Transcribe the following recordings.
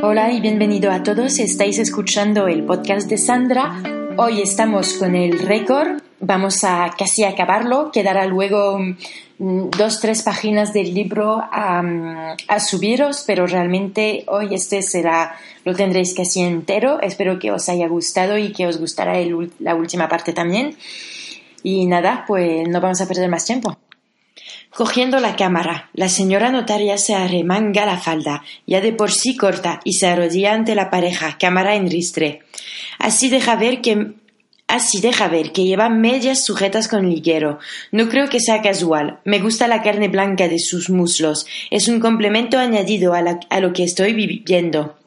Hola y bienvenido a todos. Estáis escuchando el podcast de Sandra. Hoy estamos con el récord. Vamos a casi acabarlo. Quedará luego mm, dos, tres páginas del libro a, subiros, pero realmente hoy este será, lo tendréis casi entero. Espero que os haya gustado y que os gustará el, la última parte también. Y nada, pues no vamos a perder más tiempo. Cogiendo la cámara, la señora notaria se arremanga la falda, ya de por sí corta, y se arrodilla ante la pareja, cámara en ristre. Así deja ver que Así deja ver que lleva medias sujetas con liguero. No creo que sea casual. Me gusta la carne blanca de sus muslos. Es un complemento añadido a, a lo que estoy viviendo.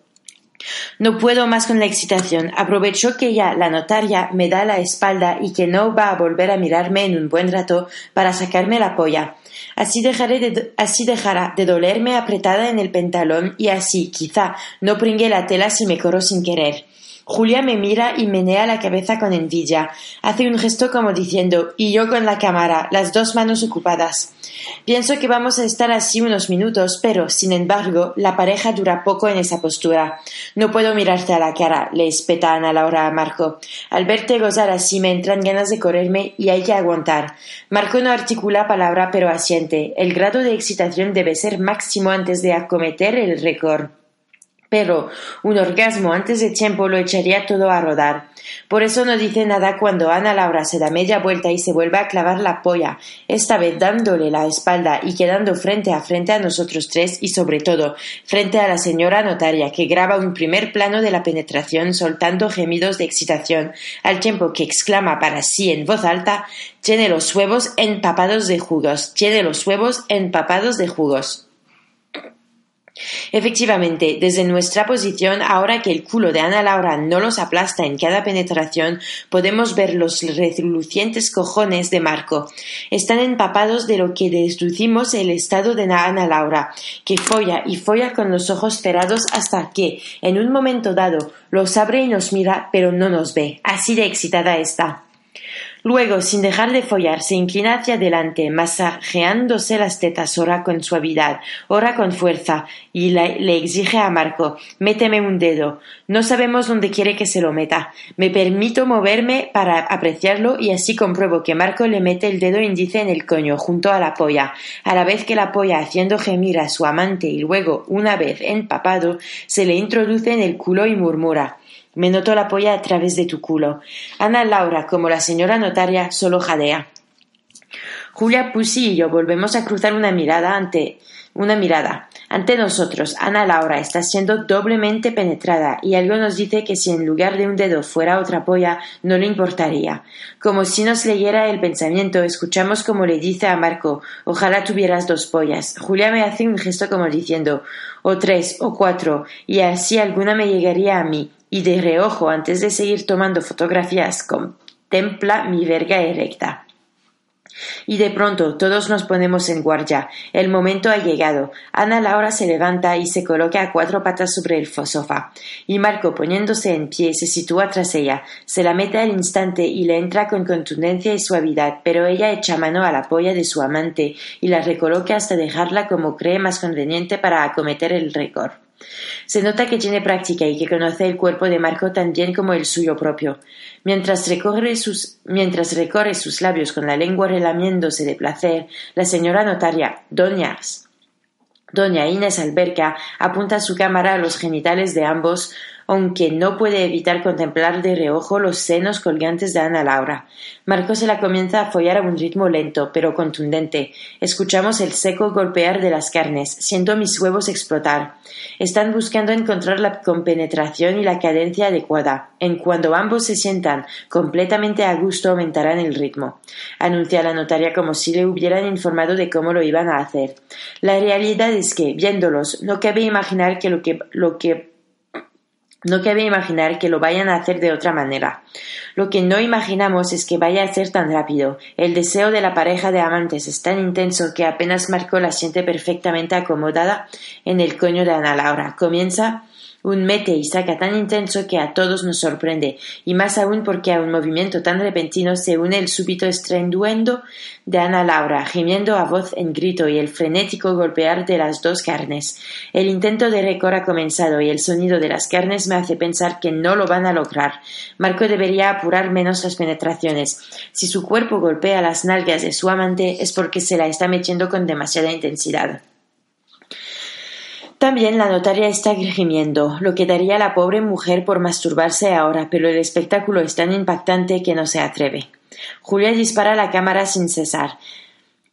No puedo más con la excitación. Aprovecho que ya la notaria me da la espalda y que no va a volver a mirarme en un buen rato para sacarme la polla. Así, así dejará de dolerme apretada en el pantalón y así, quizá, no pringue la tela si me corro sin querer. Julia me mira y menea la cabeza con envidia. Hace un gesto como diciendo y yo con la cámara, las dos manos ocupadas. Pienso que vamos a estar así unos minutos, pero, sin embargo, la pareja dura poco en esa postura. No puedo mirarte a la cara, le espeta Ana Laura a Marco. Al verte gozar así me entran ganas de correrme y hay que aguantar. Marco no articula palabra pero asiente. El grado de excitación debe ser máximo antes de acometer el récord pero un orgasmo antes de tiempo lo echaría todo a rodar. Por eso no dice nada cuando Ana Laura se da media vuelta y se vuelve a clavar la polla, esta vez dándole la espalda y quedando frente a frente a nosotros tres y sobre todo frente a la señora notaria que graba un primer plano de la penetración soltando gemidos de excitación, al tiempo que exclama para sí en voz alta tiene los huevos empapados de jugos, tiene los huevos empapados de jugos. Efectivamente, desde nuestra posición, ahora que el culo de Ana Laura no los aplasta en cada penetración, podemos ver los relucientes cojones de Marco. Están empapados de lo que deducimos el estado de Ana Laura, que folla y folla con los ojos cerrados hasta que, en un momento dado, los abre y nos mira, pero no nos ve. Así de excitada está. Luego, sin dejar de follar, se inclina hacia adelante, masajeándose las tetas, ora con suavidad, ora con fuerza, y le exige a Marco Méteme un dedo. No sabemos dónde quiere que se lo meta. Me permito moverme para apreciarlo y así compruebo que Marco le mete el dedo índice en el coño, junto a la polla, a la vez que la polla, haciendo gemir a su amante y luego, una vez empapado, se le introduce en el culo y murmura me noto la polla a través de tu culo. Ana Laura, como la señora notaria, solo jadea. Julia Pussy y yo volvemos a cruzar una mirada ante una mirada. Ante nosotros, Ana Laura está siendo doblemente penetrada y algo nos dice que si en lugar de un dedo fuera otra polla, no le importaría. Como si nos leyera el pensamiento, escuchamos como le dice a Marco, ojalá tuvieras dos pollas. Julia me hace un gesto como diciendo, o tres, o cuatro, y así alguna me llegaría a mí, y de reojo antes de seguir tomando fotografías contempla mi verga erecta. Y de pronto todos nos ponemos en guardia. El momento ha llegado. Ana Laura se levanta y se coloca a cuatro patas sobre el sofá. Y Marco, poniéndose en pie, se sitúa tras ella. Se la mete al instante y le entra con contundencia y suavidad, pero ella echa mano a la polla de su amante y la recoloca hasta dejarla como cree más conveniente para acometer el récord. Se nota que tiene práctica y que conoce el cuerpo de Marco tan bien como el suyo propio. Mientras recorre sus, mientras recorre sus labios con la lengua relamiéndose de placer, la señora notaria, doña Doña Inés Alberca apunta su cámara a los genitales de ambos, aunque no puede evitar contemplar de reojo los senos colgantes de Ana Laura. Marco se la comienza a follar a un ritmo lento, pero contundente. Escuchamos el seco golpear de las carnes. Siento mis huevos explotar. Están buscando encontrar la compenetración y la cadencia adecuada. En cuando ambos se sientan completamente a gusto aumentarán el ritmo. Anuncia la notaria como si le hubieran informado de cómo lo iban a hacer. La realidad es que, viéndolos, no cabe imaginar que lo que, lo que No cabe imaginar que lo vayan a hacer de otra manera. Lo que no imaginamos es que vaya a ser tan rápido. El deseo de la pareja de amantes es tan intenso que apenas Marco la siente perfectamente acomodada en el coño de Ana Laura. Comienza un mete y saca tan intenso que a todos nos sorprende, y más aún porque a un movimiento tan repentino se une el súbito estrenduendo de Ana Laura, gimiendo a voz en grito y el frenético golpear de las dos carnes. El intento de récord ha comenzado y el sonido de las carnes me hace pensar que no lo van a lograr. Marco debería apurar menos las penetraciones. Si su cuerpo golpea las nalgas de su amante es porque se la está metiendo con demasiada intensidad. También la notaria está gimiendo, lo que daría la pobre mujer por masturbarse ahora, pero el espectáculo es tan impactante que no se atreve. Julia dispara la cámara sin cesar.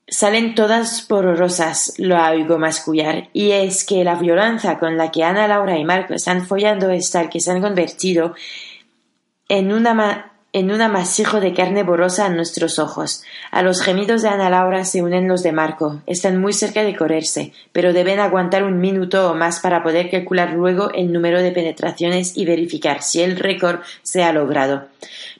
Salen todas pororosas, lo oigo mascullar, y es que la violencia con la que Ana, Laura y Marco están follando es tal que se han convertido en una en un amasijo de carne borrosa a nuestros ojos. A los gemidos de Ana Laura se unen los de Marco. Están muy cerca de correrse, pero deben aguantar un minuto o más para poder calcular luego el número de penetraciones y verificar si el récord se ha logrado.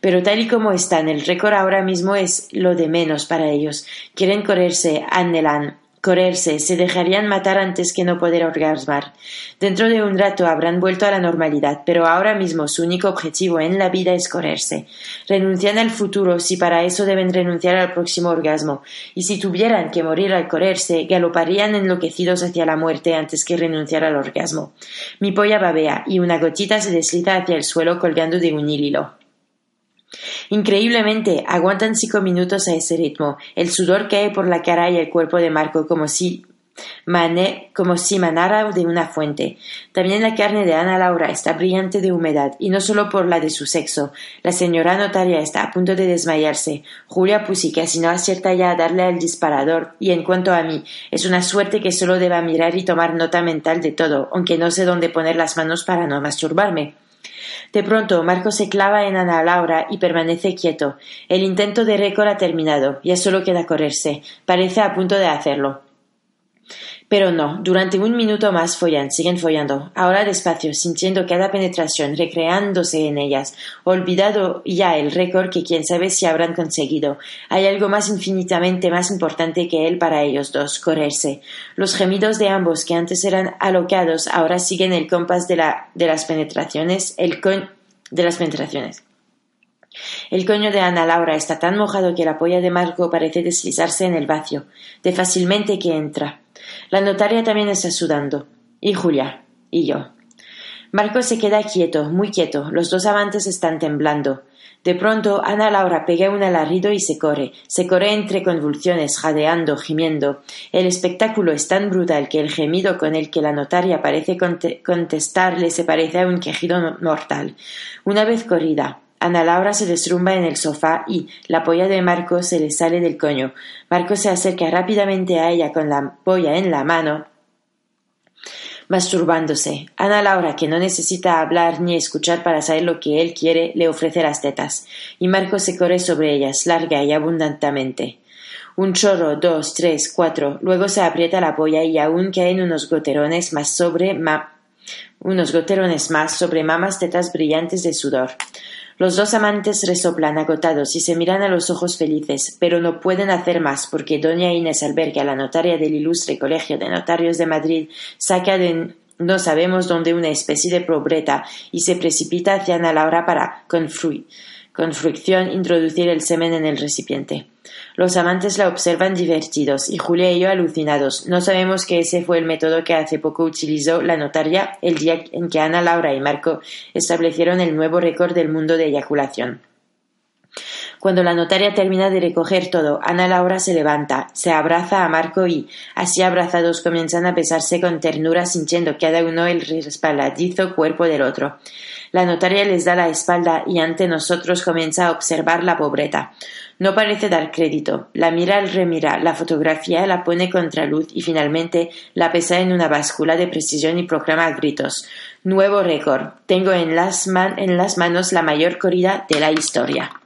Pero tal y como están, el récord ahora mismo es lo de menos para ellos. Quieren correrse, anhelan, correrse, se dejarían matar antes que no poder orgasmar. Dentro de un rato habrán vuelto a la normalidad, pero ahora mismo su único objetivo en la vida es correrse. Renuncian al futuro si para eso deben renunciar al próximo orgasmo, y si tuvieran que morir al correrse, galoparían enloquecidos hacia la muerte antes que renunciar al orgasmo. Mi polla babea y una gotita se desliza hacia el suelo colgando de un hilo. Increíblemente, aguantan cinco minutos a ese ritmo. El sudor cae por la cara y el cuerpo de Marco como si como si manara de una fuente. También la carne de Ana Laura está brillante de humedad, y no solo por la de su sexo. La señora notaria está a punto de desmayarse. Julia Pussy casi no acierta ya a darle al disparador, y en cuanto a mí, es una suerte que solo deba mirar y tomar nota mental de todo, aunque no sé dónde poner las manos para no masturbarme. De pronto, Marco se clava en Ana Laura y permanece quieto. El intento de récord ha terminado. Ya solo queda correrse. Parece a punto de hacerlo. Pero no, durante un minuto más follan, siguen follando, ahora despacio, sintiendo cada penetración, recreándose en ellas, olvidado ya el récord que quién sabe si habrán conseguido. Hay algo más infinitamente más importante que él para ellos dos, correrse. Los gemidos de ambos, que antes eran alocados, ahora siguen el compás de, la, de las penetraciones, el coñ de las penetraciones. El coño de Ana Laura está tan mojado que la polla de Marco parece deslizarse en el vacío, de fácilmente que entra. La notaria también está sudando. Y Julia. Y yo. Marco se queda quieto, muy quieto. Los dos amantes están temblando. De pronto, Ana Laura pega un alarido y se corre. Se corre entre convulsiones, jadeando, gimiendo. El espectáculo es tan brutal que el gemido con el que la notaria parece contestarle se parece a un quejido mortal. Una vez corrida, Ana Laura se desrumba en el sofá y la polla de Marco se le sale del coño. Marco se acerca rápidamente a ella con la polla en la mano, masturbándose. Ana Laura, que no necesita hablar ni escuchar para saber lo que él quiere, le ofrece las tetas, y Marco se corre sobre ellas, larga y abundantemente. Un chorro, dos, tres, cuatro, luego se aprieta la polla y aún caen unos goterones más sobre unos goterones más sobre mamas tetas brillantes de sudor. Los dos amantes resoplan agotados y se miran a los ojos felices, pero no pueden hacer más porque doña Inés Alberga, la notaria del ilustre Colegio de Notarios de Madrid, saca de no sabemos dónde una especie de pobreta y se precipita hacia Ana Laura para con, con fricción introducir el semen en el recipiente. Los amantes la observan divertidos y Julia y yo alucinados. No sabemos que ese fue el método que hace poco utilizó la notaria el día en que Ana, Laura y Marco establecieron el nuevo récord del mundo de eyaculación. Cuando la notaria termina de recoger todo, Ana Laura se levanta, se abraza a Marco y, así abrazados, comienzan a besarse con ternura, sintiendo cada uno el respaladizo cuerpo del otro. La notaria les da la espalda y ante nosotros comienza a observar la pobreta. No parece dar crédito. La mira al remira, la fotografía la pone contra luz y finalmente la pesa en una báscula de precisión y proclama a gritos. Nuevo récord. Tengo en las, en las manos la mayor corrida de la historia.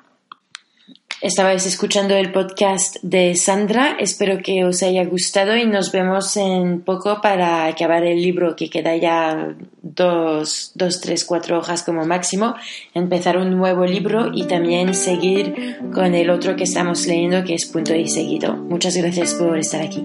Estabais escuchando el podcast de Sandra. Espero que os haya gustado y nos vemos en poco para acabar el libro que queda ya dos, dos, tres, cuatro hojas como máximo. Empezar un nuevo libro y también seguir con el otro que estamos leyendo que es Punto y Seguido. Muchas gracias por estar aquí.